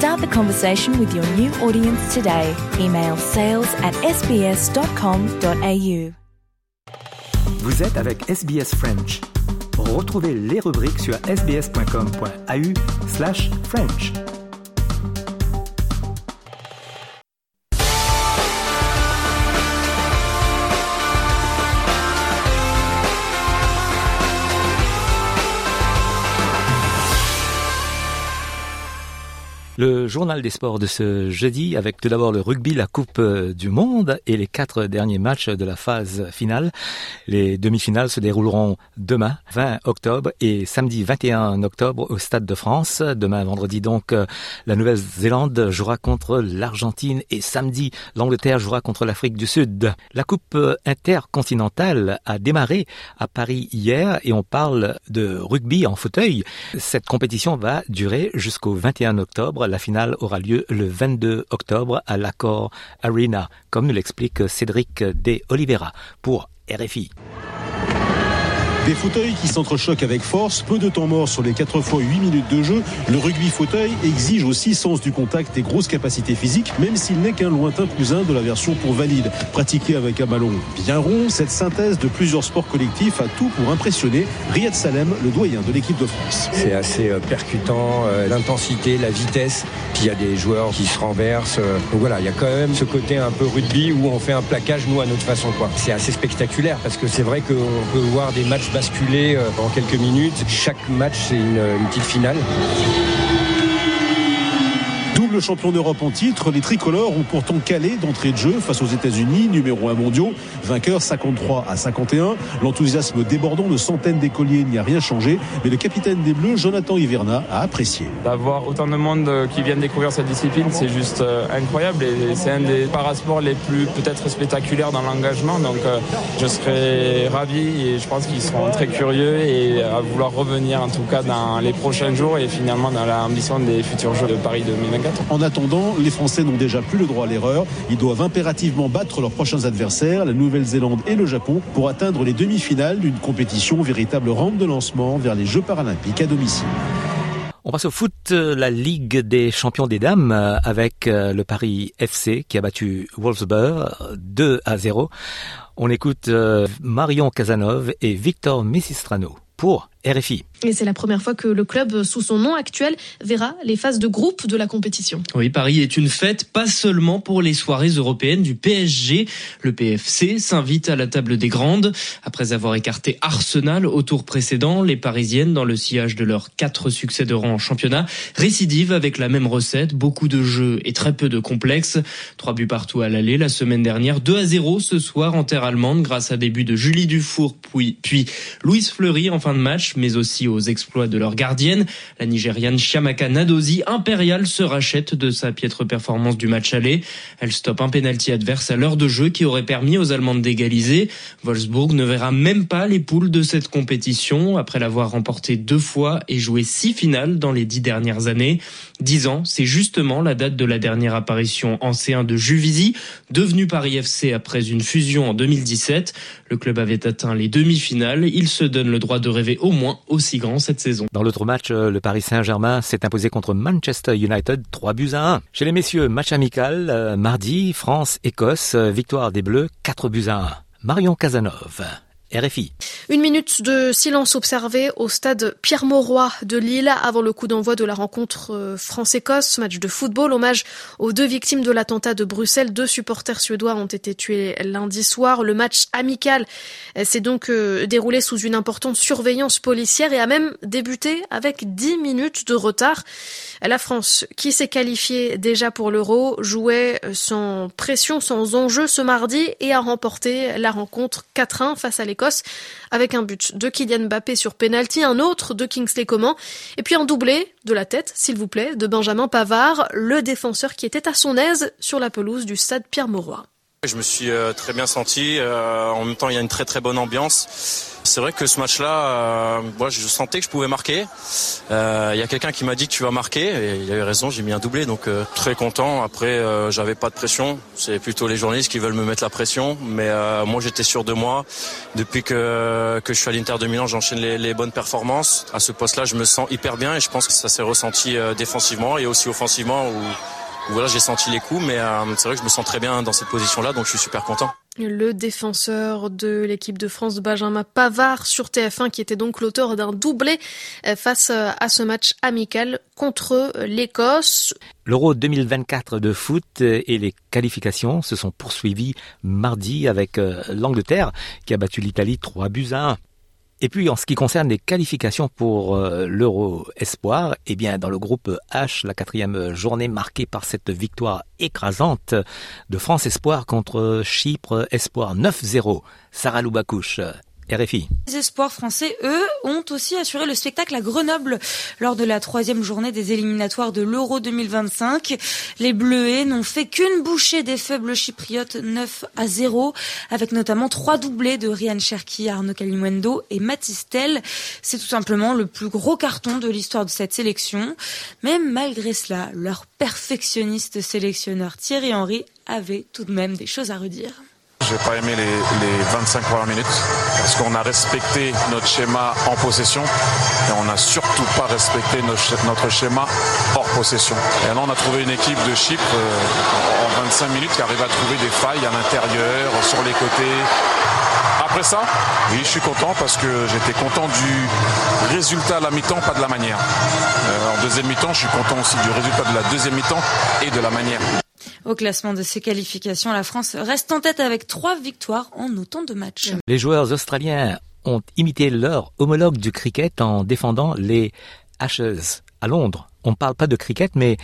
Start the conversation with your new audience today. Email sales at sbs.com.au. Vous êtes avec SBS French. Retrouvez les rubriques sur sbs.com.au slash French. Le journal des sports de ce jeudi avec tout d'abord le rugby, la Coupe du Monde et les quatre derniers matchs de la phase finale. Les demi-finales se dérouleront demain, 20 octobre et samedi 21 octobre au Stade de France. Demain, vendredi donc, la Nouvelle-Zélande jouera contre l'Argentine et samedi, l'Angleterre jouera contre l'Afrique du Sud. La Coupe intercontinentale a démarré à Paris hier et on parle de rugby en fauteuil. Cette compétition va durer jusqu'au 21 octobre la finale aura lieu le 22 octobre à l'Accor Arena, comme nous l'explique Cédric De Oliveira pour RFI. Des fauteuils qui s'entrechoquent avec force, peu de temps mort sur les 4 fois 8 minutes de jeu. Le rugby fauteuil exige aussi sens du contact et grosse capacité physique, même s'il n'est qu'un lointain cousin de la version pour valide. Pratiqué avec un ballon bien rond, cette synthèse de plusieurs sports collectifs a tout pour impressionner Riyad Salem, le doyen de l'équipe de France. C'est assez euh, percutant, euh, l'intensité, la vitesse, puis il y a des joueurs qui se renversent. euh, Donc voilà, il y a quand même ce côté un peu rugby où on fait un plaquage, nous, à notre façon. C'est assez spectaculaire parce que c'est vrai qu'on peut voir des matchs basculer euh, en quelques minutes. Chaque match, c'est une, une petite finale. Double champion d'Europe en titre, les tricolores ont pourtant calé d'entrée de jeu face aux États-Unis, numéro 1 mondiaux, vainqueur 53 à 51. L'enthousiasme débordant de centaines d'écoliers n'y a rien changé, mais le capitaine des Bleus, Jonathan Hiverna, a apprécié. D'avoir autant de monde euh, qui viennent découvrir cette discipline, c'est juste euh, incroyable et c'est un des parasports les plus peut-être spectaculaires dans l'engagement. Donc euh, je serais ravi et je pense qu'ils seront très curieux et à vouloir revenir en tout cas dans les prochains jours et finalement dans l'ambition des futurs Jeux de Paris 2024. En attendant, les Français n'ont déjà plus le droit à l'erreur. Ils doivent impérativement battre leurs prochains adversaires, la Nouvelle-Zélande et le Japon, pour atteindre les demi-finales d'une compétition véritable rampe de lancement vers les Jeux paralympiques à domicile. On passe au foot, euh, la Ligue des champions des dames euh, avec euh, le Paris FC qui a battu Wolfsburg 2 à 0. On écoute Marion Casanov et Victor Messistrano pour RFI. Et c'est la première fois que le club, sous son nom actuel, verra les phases de groupe de la compétition. Oui, Paris est une fête, pas seulement pour les soirées européennes du PSG. Le PFC s'invite à la table des grandes. Après avoir écarté Arsenal au tour précédent, les Parisiennes, dans le sillage de leurs quatre succès de rang en championnat, récidivent avec la même recette, beaucoup de jeux et très peu de complexes. Trois buts partout à l'aller la semaine dernière, 2 à 0 ce soir en terre allemande grâce à des buts de Julie Dufour puis, puis Louise Fleury en fin de match, mais aussi aux exploits de leur gardienne. La Nigériane Chiamaka Nadozi, impériale, se rachète de sa piètre performance du match aller. Elle stoppe un pénalty adverse à l'heure de jeu qui aurait permis aux Allemandes d'égaliser. Wolfsburg ne verra même pas les poules de cette compétition après l'avoir remporté deux fois et joué six finales dans les dix dernières années. Dix ans, c'est justement la date de la dernière apparition en C1 de Juvisy, devenu Paris FC après une fusion en 2017. Le club avait atteint les demi-finales. Il se donne le droit de rêver au moins aussi grand cette saison. Dans l'autre match, euh, le Paris Saint-Germain s'est imposé contre Manchester United 3 buts à 1. Chez les messieurs, match amical, euh, mardi, France-Écosse, euh, victoire des Bleus 4 buts à 1. Marion Casanov. RFI. Une minute de silence observé au stade Pierre-Mauroy de Lille avant le coup d'envoi de la rencontre euh, France-Écosse, match de football, hommage aux deux victimes de l'attentat de Bruxelles. Deux supporters suédois ont été tués lundi soir. Le match amical euh, s'est donc euh, déroulé sous une importante surveillance policière et a même débuté avec 10 minutes de retard. La France, qui s'est qualifiée déjà pour l'Euro, jouait sans pression, sans enjeu ce mardi et a remporté la rencontre 4-1 face à l'Écosse avec un but de Kylian Mbappé sur penalty, un autre de Kingsley Coman et puis un doublé de la tête, s'il vous plaît, de Benjamin Pavard, le défenseur qui était à son aise sur la pelouse du stade Pierre-Mauroy. Je me suis euh, très bien senti. Euh, en même temps, il y a une très très bonne ambiance. C'est vrai que ce match-là, moi, je sentais que je pouvais marquer. Il y a quelqu'un qui m'a dit que tu vas marquer et il a eu raison. J'ai mis un doublé, donc très content. Après, j'avais pas de pression. C'est plutôt les journalistes qui veulent me mettre la pression, mais moi, j'étais sûr de moi. Depuis que que je suis à l'Inter de Milan, j'enchaîne les, les, bonnes performances. À ce poste-là, je me sens hyper bien et je pense que ça s'est ressenti défensivement et aussi offensivement où voilà, j'ai senti les coups, mais euh, c'est vrai que je me sens très bien dans cette position-là, donc je suis super content. Le défenseur de l'équipe de France, Benjamin Pavard, sur TF1, qui était donc l'auteur d'un doublé euh, face euh, à ce match amical contre l'Écosse. L'Euro 2024 de foot et les qualifications se sont poursuivies mardi avec l'Angleterre qui a battu l'Italie 3 buts à 1. Et puis en ce qui concerne les qualifications pour euh, l'Euro Espoir, eh bien dans le groupe H, la quatrième journée marquée par cette victoire écrasante de France Espoir contre Chypre Espoir 9-0. Sarah Loubacouche Les espoirs français, eux, ont aussi assuré le spectacle à Grenoble lors de la troisième journée des éliminatoires de l'Euro 2025. Les Bleuets n'ont fait qu'une bouchée des faibles chypriotes 9 à 0, avec notamment trois doublés de Ryan Cherki, Arnaud Calimundo et Matistel. C'est tout simplement le plus gros carton de l'histoire de cette sélection. Mais malgré cela, leur perfectionniste sélectionneur Thierry Henry avait tout de même des choses à redire. J'ai pas aimé les, les, 25 premières minutes parce qu'on a respecté notre schéma en possession et on n'a surtout pas respecté notre, schéma hors possession. Et là, on a trouvé une équipe de Chypre euh, en 25 minutes qui arrive à trouver des failles à l'intérieur, sur les côtés. Après ça, oui, je suis content parce que j'étais content du résultat à la mi-temps, pas de la manière. Euh, en deuxième mi-temps, je suis content aussi du résultat de la deuxième mi-temps et de la manière. Au classement de ces qualifications, la France reste en tête avec trois victoires en autant de matchs. Les joueurs australiens ont imité leur homologue du cricket en défendant les Ashes à Londres. On ne parle pas de cricket, mais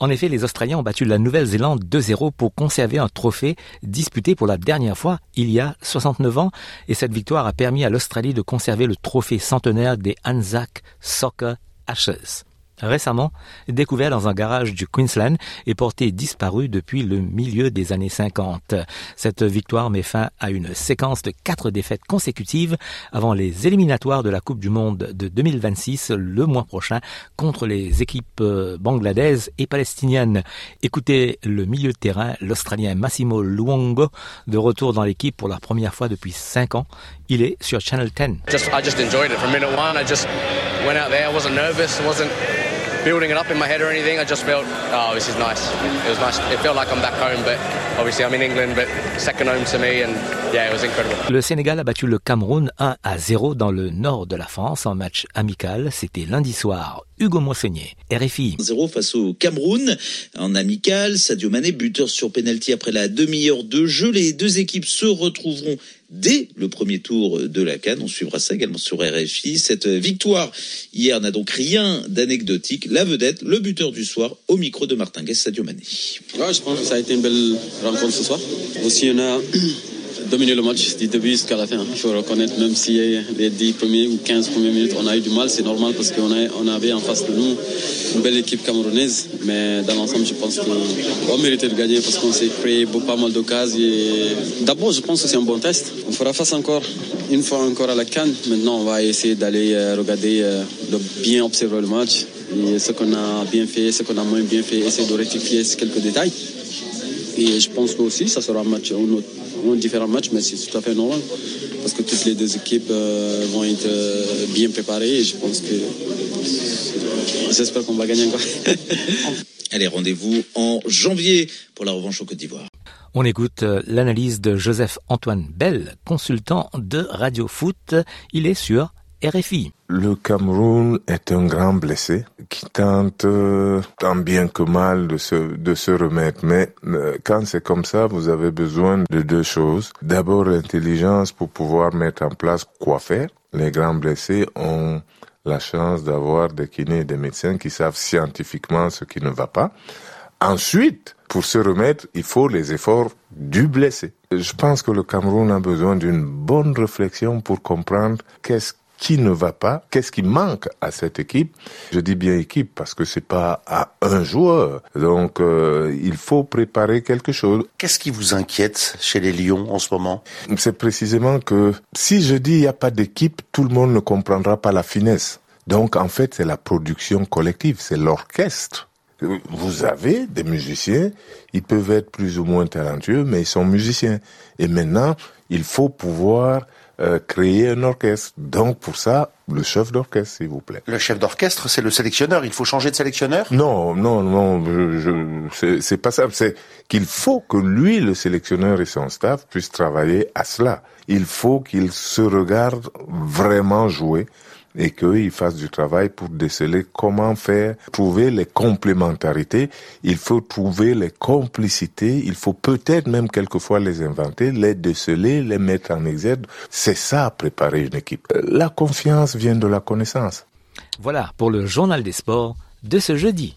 en effet, les Australiens ont battu la Nouvelle-Zélande 2-0 pour conserver un trophée disputé pour la dernière fois il y a 69 ans. Et cette victoire a permis à l'Australie de conserver le trophée centenaire des Anzac Soccer Ashes récemment découvert dans un garage du Queensland et porté disparu depuis le milieu des années 50. Cette victoire met fin à une séquence de quatre défaites consécutives avant les éliminatoires de la Coupe du Monde de 2026 le mois prochain contre les équipes euh, bangladaises et palestiniennes. Écoutez le milieu de terrain, l'Australien Massimo Luongo, de retour dans l'équipe pour la première fois depuis cinq ans. Il est sur Channel 10. Just, I just enjoyed it from minute one. I just went out there. I wasn't nervous. I wasn't building it up in my head or anything. I just felt, oh, this is nice. It was nice. It felt like I'm back home, but obviously I'm in England, but second home to me, and Le Sénégal a battu le Cameroun 1 à 0 dans le nord de la France en match amical. C'était lundi soir. Hugo Monseigneur, RFI. 0 face au Cameroun en amical. Sadio Mané, buteur sur penalty après la demi-heure de jeu. Les deux équipes se retrouveront dès le premier tour de la Cannes. On suivra ça également sur RFI. Cette victoire hier n'a donc rien d'anecdotique. La vedette, le buteur du soir, au micro de Martin Guest, Sadio Mané. Ouais, je pense que ça a été une belle rencontre ce soir. Aussi, on a dominé le match du début jusqu'à la fin. Il faut reconnaître, même si les 10 premiers ou 15 premières minutes, on a eu du mal, c'est normal parce qu'on on avait en face de nous une belle équipe camerounaise. Mais dans l'ensemble, je pense qu'on méritait de gagner parce qu'on s'est créé pas mal d'occasions. D'abord, je pense que c'est un bon test. On fera face encore, une fois encore à la Cannes. Maintenant, on va essayer d'aller euh, regarder, euh, de bien observer le match. Et ce qu'on a bien fait, ce qu'on a moins bien fait, essayer de rectifier quelques détails. Et je pense que aussi, ça sera un match, un, autre, un différent match, mais c'est tout à fait normal. Parce que toutes les deux équipes euh, vont être euh, bien préparées et je pense que j'espère qu'on va gagner encore. Allez, rendez-vous en janvier pour la revanche au Côte d'Ivoire. On écoute euh, l'analyse de Joseph-Antoine Bell, consultant de Radio Foot. Il est sur RFI. Le Cameroun est un grand blessé qui tente euh, tant bien que mal de se, de se remettre. Mais euh, quand c'est comme ça, vous avez besoin de deux choses. D'abord l'intelligence pour pouvoir mettre en place quoi faire. Les grands blessés ont la chance d'avoir des kinés et des médecins qui savent scientifiquement ce qui ne va pas. Ensuite, pour se remettre, il faut les efforts du blessé. Je pense que le Cameroun a besoin d'une bonne réflexion pour comprendre qu'est-ce qui ne va pas, qu'est-ce qui manque à cette équipe? Je dis bien équipe parce que c'est pas à un joueur. Donc euh, il faut préparer quelque chose. Qu'est-ce qui vous inquiète chez les Lions en ce moment? C'est précisément que si je dis il n'y a pas d'équipe, tout le monde ne comprendra pas la finesse. Donc en fait, c'est la production collective, c'est l'orchestre. Vous avez des musiciens, ils peuvent être plus ou moins talentueux, mais ils sont musiciens. Et maintenant, il faut pouvoir euh, créer un orchestre. Donc pour ça, le chef d'orchestre, s'il vous plaît. Le chef d'orchestre, c'est le sélectionneur. Il faut changer de sélectionneur? Non, non, non. Je, c'est pas ça. C'est qu'il faut que lui, le sélectionneur et son staff puissent travailler à cela. Il faut qu'ils se regardent vraiment jouer et qu'ils fassent du travail pour déceler comment faire, trouver les complémentarités, il faut trouver les complicités, il faut peut-être même quelquefois les inventer, les déceler, les mettre en exergue. C'est ça, préparer une équipe. La confiance vient de la connaissance. Voilà pour le journal des sports de ce jeudi.